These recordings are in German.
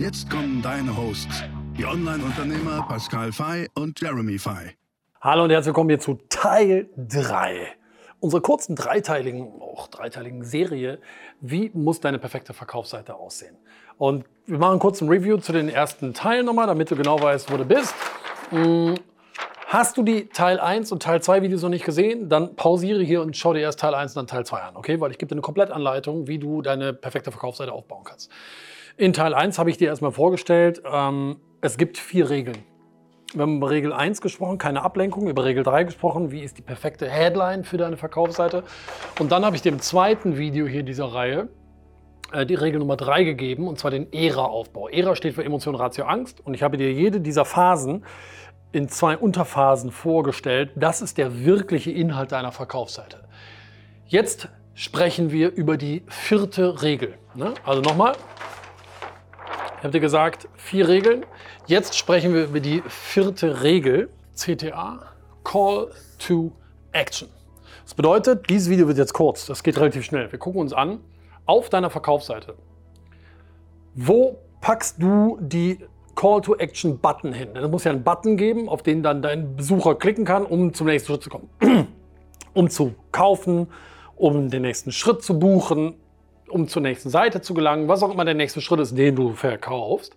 Jetzt kommen deine Hosts, die Online-Unternehmer Pascal Fay und Jeremy Fay. Hallo und herzlich willkommen hier zu Teil 3 unserer kurzen dreiteiligen, auch dreiteiligen Serie, wie muss deine perfekte Verkaufsseite aussehen? Und wir machen kurz ein Review zu den ersten Teilen nochmal, damit du genau weißt, wo du bist. Hm, hast du die Teil 1 und Teil 2 Videos noch nicht gesehen, dann pausiere hier und schau dir erst Teil 1 und dann Teil 2 an, okay? Weil ich gebe dir eine Komplettanleitung, wie du deine perfekte Verkaufsseite aufbauen kannst. In Teil 1 habe ich dir erstmal vorgestellt, ähm, es gibt vier Regeln. Wir haben über Regel 1 gesprochen, keine Ablenkung, über Regel 3 gesprochen, wie ist die perfekte Headline für deine Verkaufsseite. Und dann habe ich dem zweiten Video hier dieser Reihe äh, die Regel Nummer 3 gegeben, und zwar den ERA-Aufbau. ERA steht für Emotion, Ratio, Angst. Und ich habe dir jede dieser Phasen in zwei Unterphasen vorgestellt. Das ist der wirkliche Inhalt deiner Verkaufsseite. Jetzt sprechen wir über die vierte Regel. Ne? Also nochmal, ich habe dir gesagt, vier Regeln. Jetzt sprechen wir über die vierte Regel, CTA, Call to Action. Das bedeutet, dieses Video wird jetzt kurz, das geht relativ schnell. Wir gucken uns an, auf deiner Verkaufsseite. Wo packst du die Call to Action Button hin? Es muss ja einen Button geben, auf den dann dein Besucher klicken kann, um zum nächsten Schritt zu kommen. um zu kaufen, um den nächsten Schritt zu buchen, um zur nächsten Seite zu gelangen, was auch immer der nächste Schritt ist, den du verkaufst.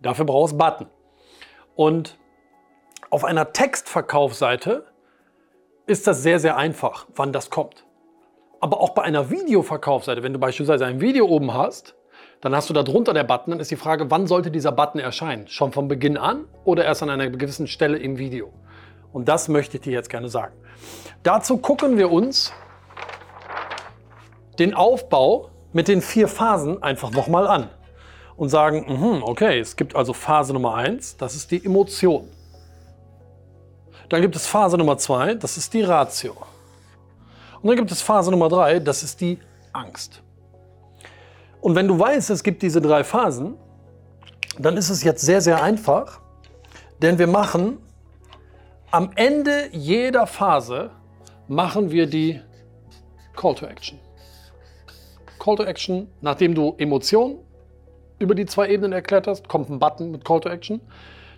Dafür brauchst du Button. Und auf einer Textverkaufsseite ist das sehr, sehr einfach, wann das kommt. Aber auch bei einer Videoverkaufsseite, wenn du beispielsweise ein Video oben hast, dann hast du da drunter der Button, dann ist die Frage, wann sollte dieser Button erscheinen? Schon von Beginn an oder erst an einer gewissen Stelle im Video? Und das möchte ich dir jetzt gerne sagen. Dazu gucken wir uns den Aufbau mit den vier Phasen einfach nochmal an und sagen, mh, okay, es gibt also Phase Nummer eins, das ist die Emotion. Dann gibt es Phase Nummer zwei, das ist die Ratio. Und dann gibt es Phase Nummer drei, das ist die Angst. Und wenn du weißt, es gibt diese drei Phasen, dann ist es jetzt sehr, sehr einfach, denn wir machen am Ende jeder Phase machen wir die Call to Action. Call to Action, nachdem du Emotionen über die zwei Ebenen erklärt hast, kommt ein Button mit Call to Action.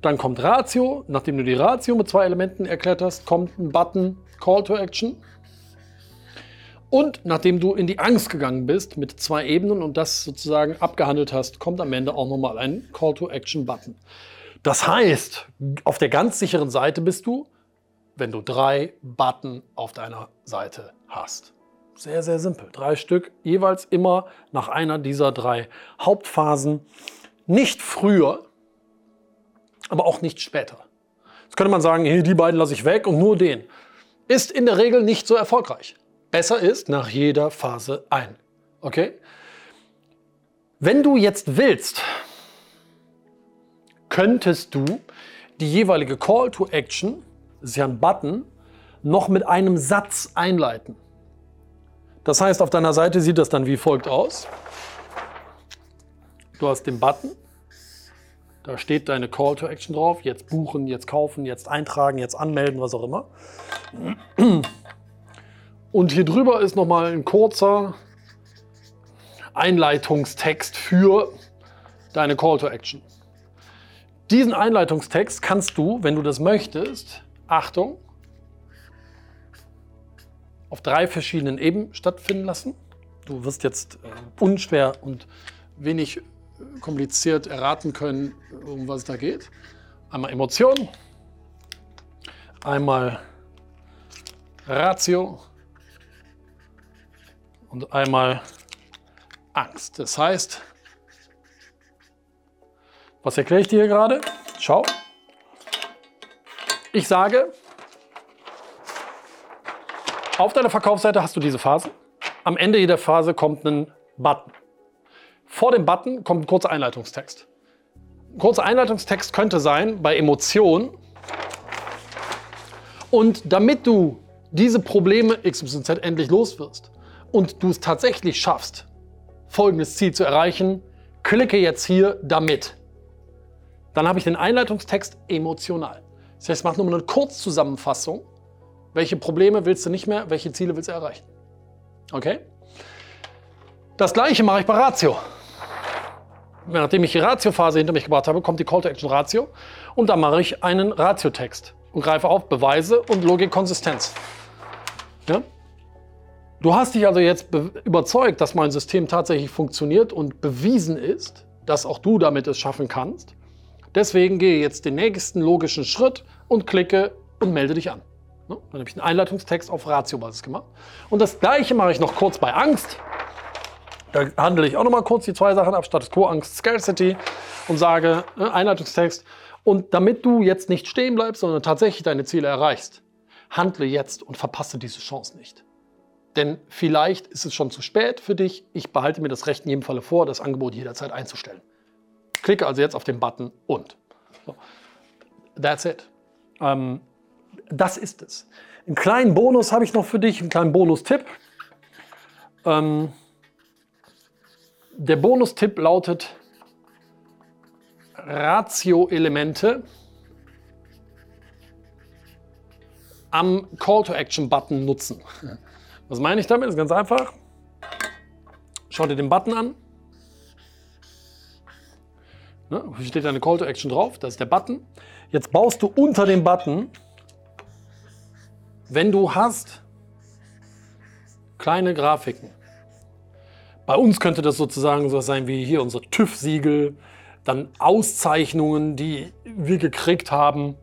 Dann kommt Ratio, nachdem du die Ratio mit zwei Elementen erklärt hast, kommt ein Button Call to Action. Und nachdem du in die Angst gegangen bist mit zwei Ebenen und das sozusagen abgehandelt hast, kommt am Ende auch nochmal ein Call to Action Button. Das heißt, auf der ganz sicheren Seite bist du, wenn du drei Button auf deiner Seite hast. Sehr, sehr simpel. Drei Stück, jeweils immer nach einer dieser drei Hauptphasen. Nicht früher, aber auch nicht später. Jetzt könnte man sagen, hey, die beiden lasse ich weg und nur den. Ist in der Regel nicht so erfolgreich. Besser ist nach jeder Phase ein. Okay? Wenn du jetzt willst, könntest du die jeweilige Call to Action, das ist ja ein Button, noch mit einem Satz einleiten. Das heißt, auf deiner Seite sieht das dann wie folgt aus. Du hast den Button, da steht deine Call to Action drauf, jetzt buchen, jetzt kaufen, jetzt eintragen, jetzt anmelden, was auch immer. Und hier drüber ist nochmal ein kurzer Einleitungstext für deine Call to Action. Diesen Einleitungstext kannst du, wenn du das möchtest, Achtung, auf drei verschiedenen Ebenen stattfinden lassen. Du wirst jetzt äh, unschwer und wenig äh, kompliziert erraten können, um was es da geht. Einmal Emotion, einmal Ratio und einmal Angst. Das heißt, was erkläre ich dir gerade? Schau. Ich sage, auf deiner Verkaufsseite hast du diese Phasen. Am Ende jeder Phase kommt ein Button. Vor dem Button kommt ein kurzer Einleitungstext. kurzer Einleitungstext könnte sein bei Emotionen. Und damit du diese Probleme XYZ endlich los wirst und du es tatsächlich schaffst, folgendes Ziel zu erreichen, klicke jetzt hier damit. Dann habe ich den Einleitungstext emotional. Das heißt, mach nur mal eine Kurzzusammenfassung. Welche Probleme willst du nicht mehr, welche Ziele willst du erreichen? Okay? Das gleiche mache ich bei Ratio. Nachdem ich die Ratio-Phase hinter mich gebracht habe, kommt die Call to Action Ratio und dann mache ich einen Ratio-Text und greife auf Beweise und Logik-Konsistenz. Ja? Du hast dich also jetzt überzeugt, dass mein System tatsächlich funktioniert und bewiesen ist, dass auch du damit es schaffen kannst. Deswegen gehe jetzt den nächsten logischen Schritt und klicke und melde dich an. Dann habe ich einen Einleitungstext auf Ratio-Basis gemacht. Und das gleiche mache ich noch kurz bei Angst. Da handle ich auch noch mal kurz die zwei Sachen ab, Status Quo, Angst, Scarcity und sage, ne, Einleitungstext. Und damit du jetzt nicht stehen bleibst, sondern tatsächlich deine Ziele erreichst, handle jetzt und verpasse diese Chance nicht. Denn vielleicht ist es schon zu spät für dich. Ich behalte mir das Recht in jedem Falle vor, das Angebot jederzeit einzustellen. Klicke also jetzt auf den Button und. So. That's it. Ähm, das ist es. Einen kleinen Bonus habe ich noch für dich, einen kleinen Bonustipp. Ähm, der Bonustipp lautet Ratio-Elemente am Call-to-Action-Button nutzen. Was meine ich damit? Das ist ganz einfach. Schau dir den Button an. Ne, hier steht eine Call to Action drauf, das ist der Button. Jetzt baust du unter dem Button, wenn du hast, kleine Grafiken. Bei uns könnte das sozusagen so sein wie hier unser TÜV-Siegel, dann Auszeichnungen, die wir gekriegt haben,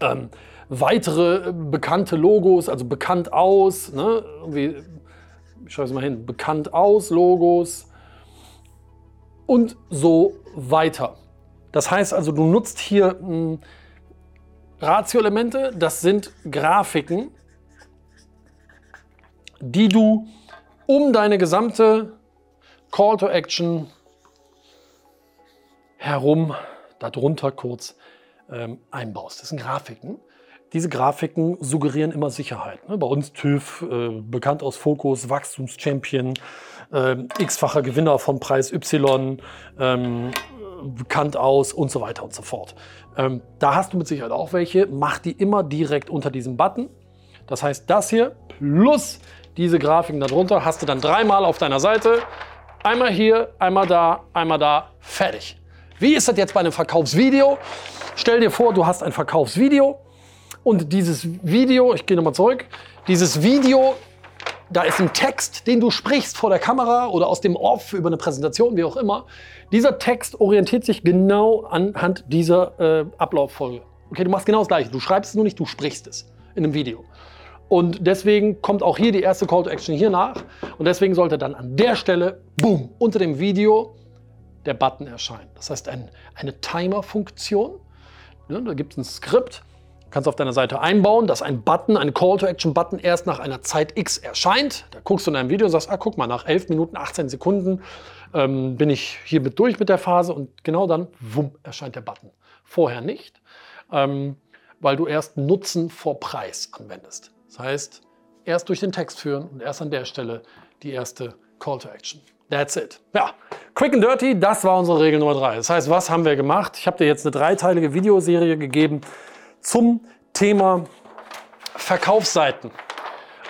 ähm, weitere bekannte Logos, also bekannt aus, ne, wie, ich schreibe es mal hin, bekannt aus Logos und so weiter. Das heißt also, du nutzt hier hm, Ratio-Elemente, das sind Grafiken, die du um deine gesamte Call to Action herum, darunter kurz ähm, einbaust. Das sind Grafiken. Diese Grafiken suggerieren immer Sicherheit. Ne? Bei uns TÜV, äh, bekannt aus Fokus, Wachstumschampion, äh, x-facher Gewinner von Preis Y, ähm, bekannt aus und so weiter und so fort. Ähm, da hast du mit Sicherheit auch welche. Mach die immer direkt unter diesem Button. Das heißt, das hier plus diese Grafiken darunter hast du dann dreimal auf deiner Seite. Einmal hier, einmal da, einmal da, fertig. Wie ist das jetzt bei einem Verkaufsvideo? Stell dir vor, du hast ein Verkaufsvideo und dieses Video, ich gehe nochmal zurück, dieses Video, da ist ein Text, den du sprichst vor der Kamera oder aus dem Off über eine Präsentation, wie auch immer. Dieser Text orientiert sich genau anhand dieser äh, Ablauffolge. Okay, du machst genau das Gleiche. Du schreibst es nur nicht, du sprichst es in einem Video. Und deswegen kommt auch hier die erste Call to Action hier nach. Und deswegen sollte dann an der Stelle, boom, unter dem Video der Button erscheinen. Das heißt ein, eine Timer-Funktion. Ja, da gibt es ein Skript, kannst auf deiner Seite einbauen, dass ein Button, ein Call-to-Action-Button erst nach einer Zeit X erscheint. Da guckst du in deinem Video und sagst, ah, guck mal, nach 11 Minuten, 18 Sekunden ähm, bin ich hiermit durch mit der Phase und genau dann, wumm, erscheint der Button. Vorher nicht, ähm, weil du erst Nutzen vor Preis anwendest. Das heißt, erst durch den Text führen und erst an der Stelle die erste Call-to-Action. That's it. Ja, quick and dirty, das war unsere Regel Nummer drei. Das heißt, was haben wir gemacht? Ich habe dir jetzt eine dreiteilige Videoserie gegeben, zum Thema Verkaufsseiten.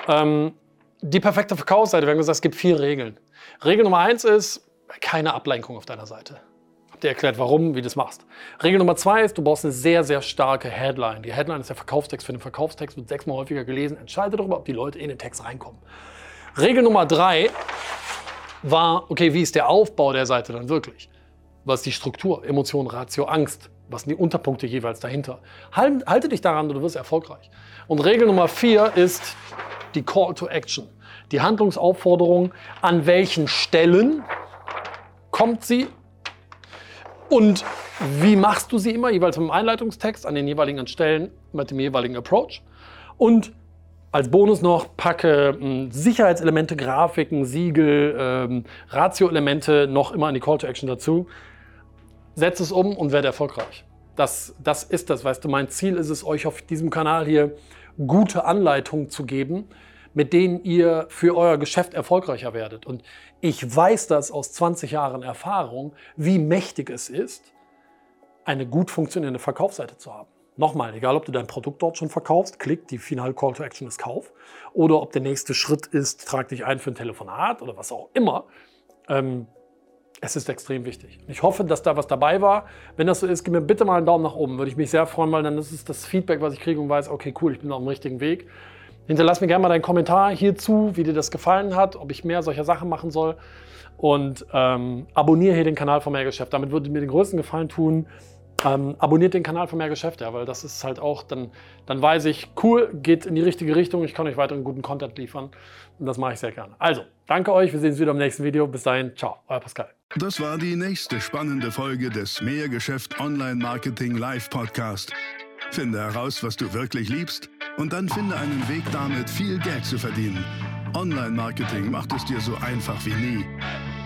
Ähm, die perfekte Verkaufsseite, wir haben gesagt, es gibt vier Regeln. Regel Nummer eins ist, keine Ablenkung auf deiner Seite. Hab dir erklärt, warum, wie du das machst. Regel Nummer zwei ist, du brauchst eine sehr, sehr starke Headline. Die Headline ist der Verkaufstext für den Verkaufstext, wird sechsmal häufiger gelesen. Entscheide darüber, ob die Leute in den Text reinkommen. Regel Nummer drei war, okay, wie ist der Aufbau der Seite dann wirklich? Was ist die Struktur? Emotion, Ratio, Angst. Was sind die Unterpunkte jeweils dahinter? Halt, halte dich daran, du wirst erfolgreich. Und Regel Nummer vier ist die Call to Action. Die Handlungsaufforderung, an welchen Stellen kommt sie und wie machst du sie immer, jeweils mit dem Einleitungstext an den jeweiligen Stellen mit dem jeweiligen Approach. Und als Bonus noch packe hm, Sicherheitselemente, Grafiken, Siegel, ähm, Ratio-Elemente noch immer in die Call to Action dazu setz es um und werde erfolgreich. Das, das ist das, weißt du. Mein Ziel ist es, euch auf diesem Kanal hier gute Anleitungen zu geben, mit denen ihr für euer Geschäft erfolgreicher werdet. Und ich weiß das aus 20 Jahren Erfahrung, wie mächtig es ist, eine gut funktionierende Verkaufsseite zu haben. Nochmal, egal ob du dein Produkt dort schon verkaufst, klick, die Final Call to Action ist Kauf, oder ob der nächste Schritt ist, trag dich ein für ein Telefonat oder was auch immer. Ähm, es ist extrem wichtig. Ich hoffe, dass da was dabei war. Wenn das so ist, gib mir bitte mal einen Daumen nach oben. Würde ich mich sehr freuen, weil dann ist es das Feedback, was ich kriege und weiß, okay, cool, ich bin auf dem richtigen Weg. Hinterlass mir gerne mal deinen Kommentar hierzu, wie dir das gefallen hat, ob ich mehr solcher Sachen machen soll. Und ähm, abonniere hier den Kanal von Mehrgeschäft. Damit würde mir den größten Gefallen tun. Ähm, abonniert den Kanal von Mehrgeschäft, ja, weil das ist halt auch, dann, dann weiß ich, cool, geht in die richtige Richtung, ich kann euch weiteren guten Content liefern. Und das mache ich sehr gerne. Also, danke euch, wir sehen uns wieder im nächsten Video. Bis dahin, ciao, euer Pascal. Das war die nächste spannende Folge des Mehrgeschäft Online Marketing Live Podcast. Finde heraus, was du wirklich liebst und dann finde einen Weg damit, viel Geld zu verdienen. Online-Marketing macht es dir so einfach wie nie.